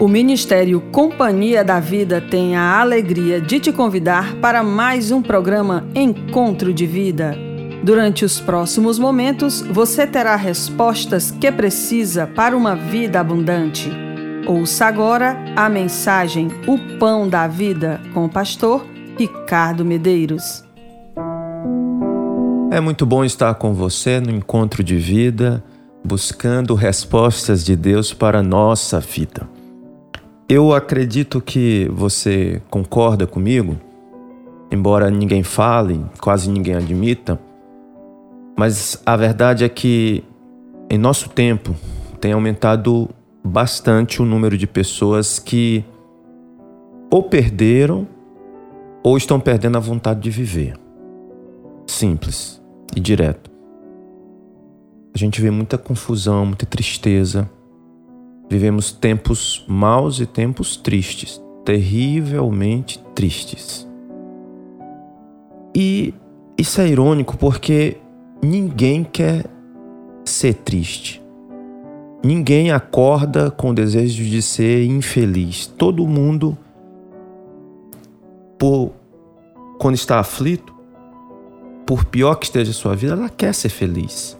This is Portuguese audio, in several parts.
O Ministério Companhia da Vida tem a alegria de te convidar para mais um programa Encontro de Vida. Durante os próximos momentos, você terá respostas que precisa para uma vida abundante. Ouça agora a mensagem O Pão da Vida com o pastor Ricardo Medeiros. É muito bom estar com você no Encontro de Vida, buscando respostas de Deus para a nossa vida. Eu acredito que você concorda comigo, embora ninguém fale, quase ninguém admita, mas a verdade é que em nosso tempo tem aumentado bastante o número de pessoas que ou perderam ou estão perdendo a vontade de viver. Simples e direto. A gente vê muita confusão, muita tristeza, Vivemos tempos maus e tempos tristes, terrivelmente tristes. E isso é irônico porque ninguém quer ser triste. Ninguém acorda com o desejo de ser infeliz. Todo mundo, por, quando está aflito, por pior que esteja a sua vida, ela quer ser feliz.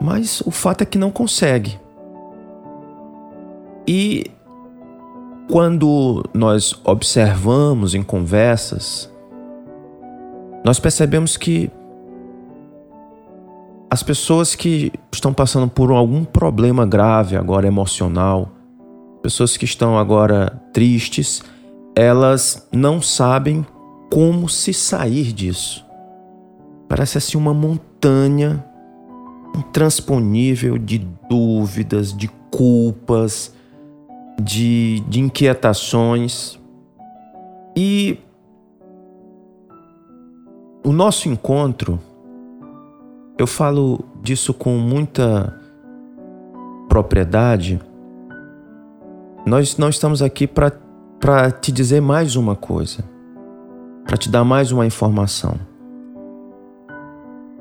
Mas o fato é que não consegue. E quando nós observamos em conversas, nós percebemos que as pessoas que estão passando por algum problema grave agora emocional, pessoas que estão agora tristes, elas não sabem como se sair disso. Parece assim uma montanha intransponível de dúvidas, de culpas, de, de inquietações. E o nosso encontro, eu falo disso com muita propriedade. Nós não estamos aqui para te dizer mais uma coisa, para te dar mais uma informação.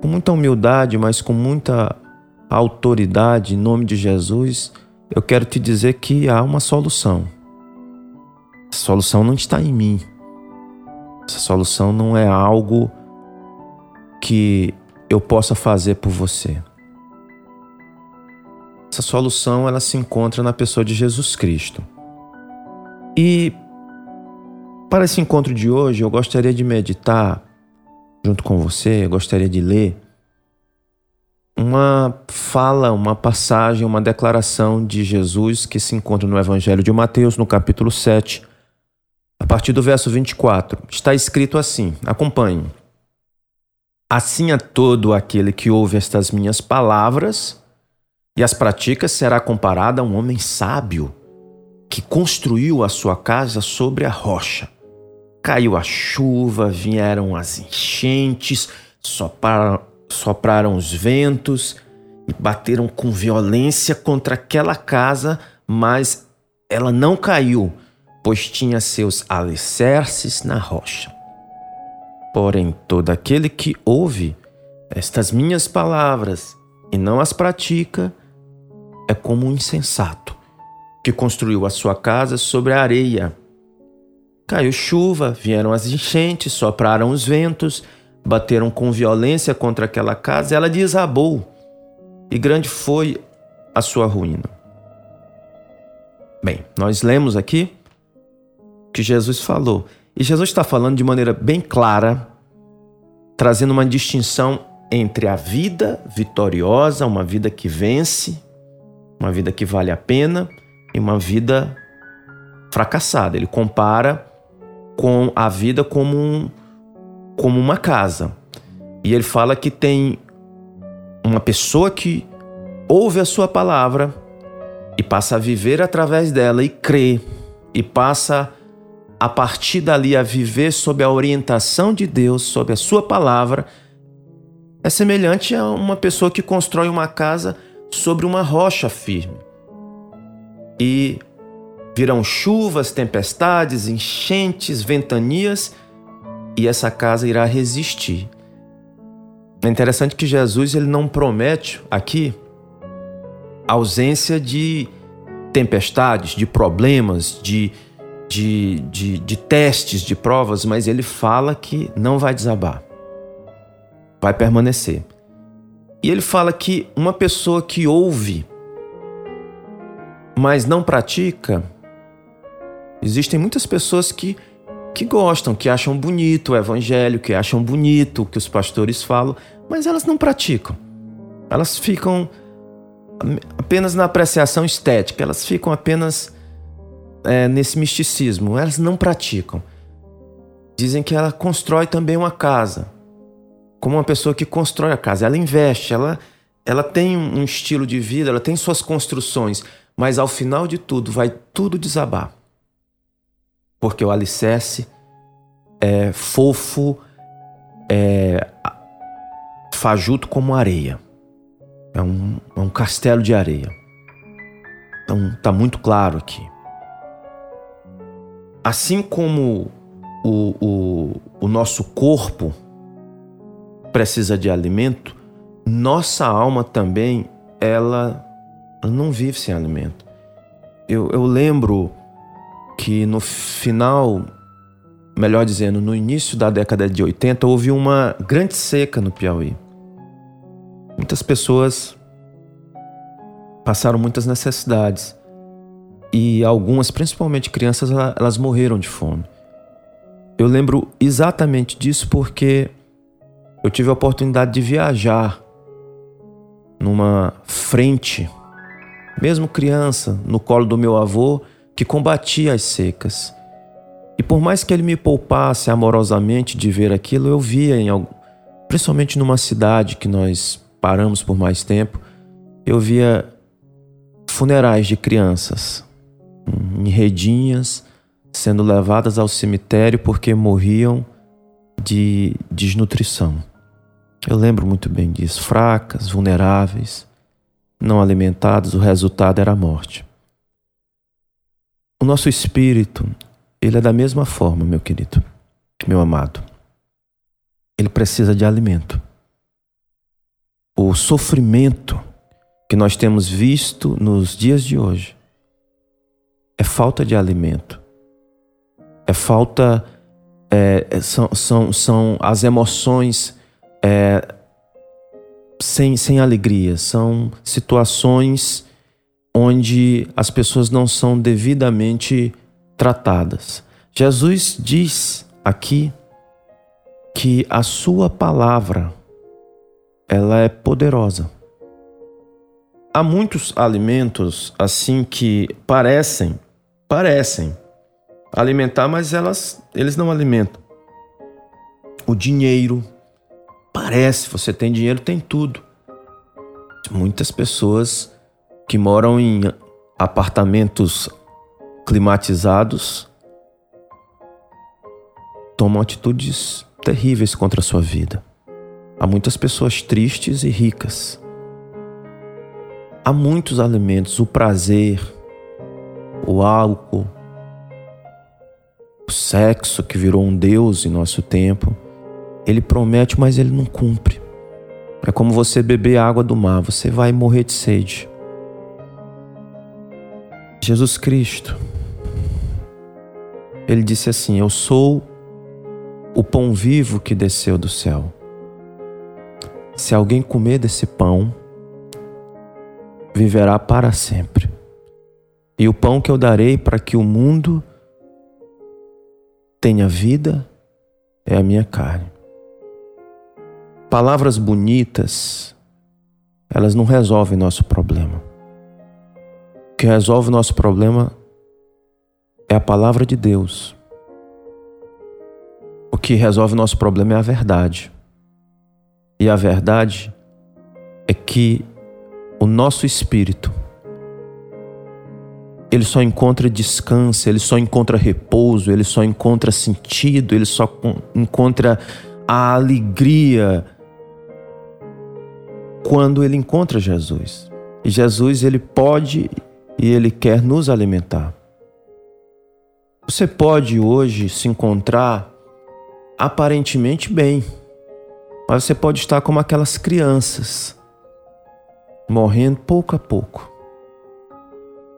Com muita humildade, mas com muita autoridade, em nome de Jesus, eu quero te dizer que há uma solução. A solução não está em mim. Essa solução não é algo que eu possa fazer por você. Essa solução ela se encontra na pessoa de Jesus Cristo. E para esse encontro de hoje, eu gostaria de meditar junto com você, eu gostaria de ler uma fala, uma passagem, uma declaração de Jesus que se encontra no Evangelho de Mateus, no capítulo 7, a partir do verso 24. Está escrito assim: acompanhe. Assim a todo aquele que ouve estas minhas palavras e as pratica será comparado a um homem sábio que construiu a sua casa sobre a rocha. Caiu a chuva, vieram as enchentes, sopraram, sopraram os ventos e bateram com violência contra aquela casa, mas ela não caiu, pois tinha seus alicerces na rocha. Porém, todo aquele que ouve estas minhas palavras e não as pratica é como um insensato que construiu a sua casa sobre a areia. Caiu chuva, vieram as enchentes, sopraram os ventos bateram com violência contra aquela casa, ela desabou e grande foi a sua ruína. Bem, nós lemos aqui que Jesus falou, e Jesus está falando de maneira bem clara, trazendo uma distinção entre a vida vitoriosa, uma vida que vence, uma vida que vale a pena, e uma vida fracassada. Ele compara com a vida como um, como uma casa. E ele fala que tem uma pessoa que ouve a sua palavra e passa a viver através dela e crê e passa a partir dali a viver sob a orientação de Deus, sob a sua palavra, é semelhante a uma pessoa que constrói uma casa sobre uma rocha firme. E virão chuvas, tempestades, enchentes, ventanias, e essa casa irá resistir. É interessante que Jesus ele não promete aqui ausência de tempestades, de problemas, de, de, de, de testes, de provas, mas ele fala que não vai desabar, vai permanecer. E ele fala que uma pessoa que ouve, mas não pratica, existem muitas pessoas que, que gostam, que acham bonito o evangelho, que acham bonito o que os pastores falam, mas elas não praticam. Elas ficam apenas na apreciação estética, elas ficam apenas é, nesse misticismo, elas não praticam. Dizem que ela constrói também uma casa, como uma pessoa que constrói a casa, ela investe, ela, ela tem um estilo de vida, ela tem suas construções, mas ao final de tudo vai tudo desabar. Porque o alicerce é fofo, é fajuto como areia. É um, é um castelo de areia. Então está muito claro aqui. Assim como o, o, o nosso corpo precisa de alimento, nossa alma também, ela, ela não vive sem alimento. Eu, eu lembro que no final, melhor dizendo, no início da década de 80, houve uma grande seca no Piauí. Muitas pessoas passaram muitas necessidades e algumas, principalmente crianças, elas morreram de fome. Eu lembro exatamente disso porque eu tive a oportunidade de viajar numa frente, mesmo criança, no colo do meu avô, que combatia as secas. E por mais que ele me poupasse amorosamente de ver aquilo, eu via em algum, principalmente numa cidade que nós paramos por mais tempo, eu via funerais de crianças em redinhas sendo levadas ao cemitério porque morriam de desnutrição. Eu lembro muito bem disso, fracas, vulneráveis, não alimentadas, o resultado era a morte. O nosso espírito, ele é da mesma forma, meu querido, meu amado. Ele precisa de alimento o sofrimento que nós temos visto nos dias de hoje é falta de alimento, é falta, é, é, são, são, são as emoções é, sem, sem alegria, são situações onde as pessoas não são devidamente tratadas. Jesus diz aqui que a sua palavra ela é poderosa. Há muitos alimentos assim que parecem, parecem alimentar, mas elas, eles não alimentam. O dinheiro parece, você tem dinheiro, tem tudo. Muitas pessoas que moram em apartamentos climatizados tomam atitudes terríveis contra a sua vida. Há muitas pessoas tristes e ricas. Há muitos alimentos, o prazer, o álcool, o sexo que virou um Deus em nosso tempo. Ele promete, mas ele não cumpre. É como você beber água do mar, você vai morrer de sede. Jesus Cristo, ele disse assim: Eu sou o pão vivo que desceu do céu. Se alguém comer desse pão, viverá para sempre. E o pão que eu darei para que o mundo tenha vida é a minha carne. Palavras bonitas, elas não resolvem nosso problema. O que resolve nosso problema é a palavra de Deus. O que resolve nosso problema é a verdade. E a verdade é que o nosso espírito ele só encontra descanso, ele só encontra repouso, ele só encontra sentido, ele só encontra a alegria quando ele encontra Jesus. E Jesus ele pode e ele quer nos alimentar. Você pode hoje se encontrar aparentemente bem mas você pode estar como aquelas crianças, morrendo pouco a pouco.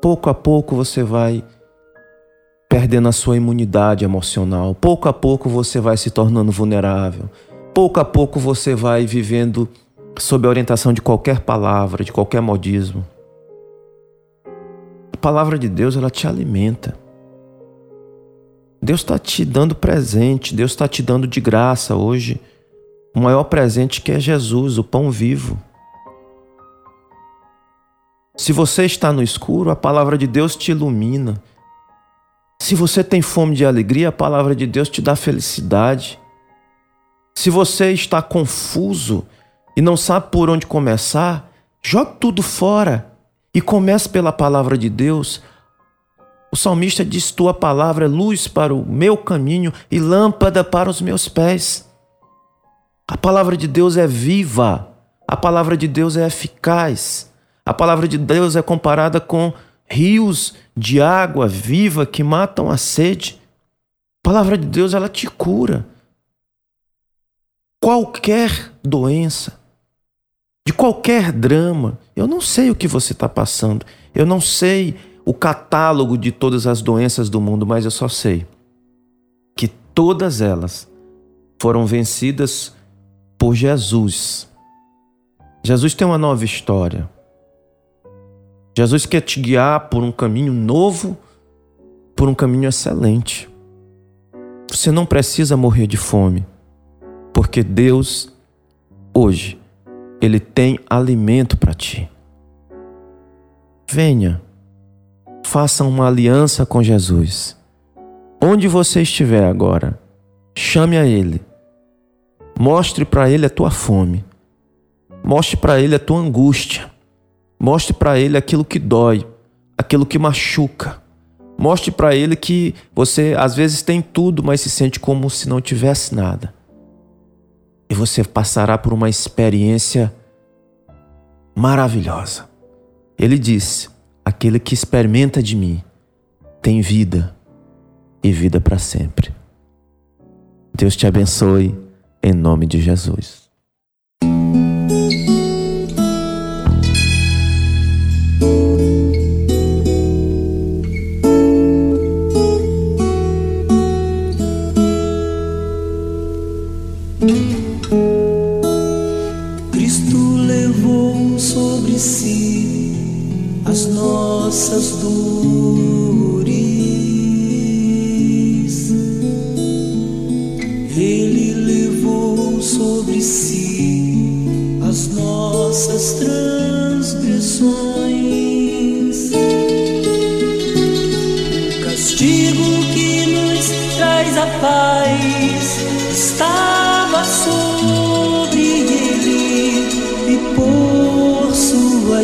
pouco a pouco você vai perdendo a sua imunidade emocional, pouco a pouco você vai se tornando vulnerável, pouco a pouco você vai vivendo sob a orientação de qualquer palavra, de qualquer modismo. Palavra de Deus, ela te alimenta. Deus está te dando presente, Deus está te dando de graça hoje o maior presente que é Jesus, o pão vivo. Se você está no escuro, a palavra de Deus te ilumina. Se você tem fome de alegria, a palavra de Deus te dá felicidade. Se você está confuso e não sabe por onde começar, jogue tudo fora e comece pela palavra de Deus. O salmista diz: Tua palavra é luz para o meu caminho e lâmpada para os meus pés. A palavra de Deus é viva, a palavra de Deus é eficaz, a palavra de Deus é comparada com rios de água viva que matam a sede. A palavra de Deus ela te cura. Qualquer doença, de qualquer drama, eu não sei o que você está passando, eu não sei o catálogo de todas as doenças do mundo, mas eu só sei que todas elas foram vencidas por Jesus. Jesus tem uma nova história. Jesus quer te guiar por um caminho novo, por um caminho excelente. Você não precisa morrer de fome, porque Deus, hoje, Ele tem alimento para ti. Venha, faça uma aliança com Jesus. Onde você estiver agora, chame a Ele Mostre para ele a tua fome. Mostre para ele a tua angústia. Mostre para ele aquilo que dói, aquilo que machuca. Mostre para ele que você às vezes tem tudo, mas se sente como se não tivesse nada. E você passará por uma experiência maravilhosa. Ele disse: Aquele que experimenta de mim tem vida e vida para sempre. Deus te abençoe em nome de Jesus.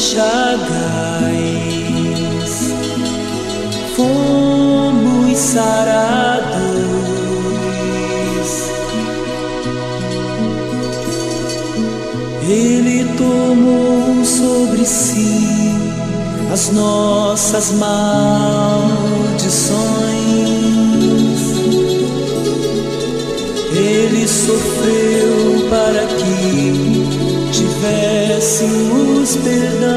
Chagas fomos sarados. Ele tomou sobre si as nossas maldições. Ele sofreu para que tivéssemos perdão.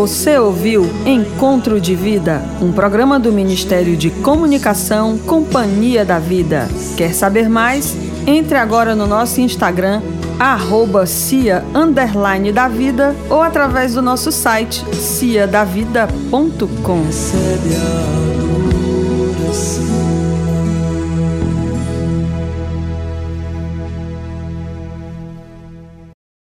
Você ouviu Encontro de Vida, um programa do Ministério de Comunicação Companhia da Vida. Quer saber mais? Entre agora no nosso Instagram, arroba cia da vida ou através do nosso site ciadavida.com.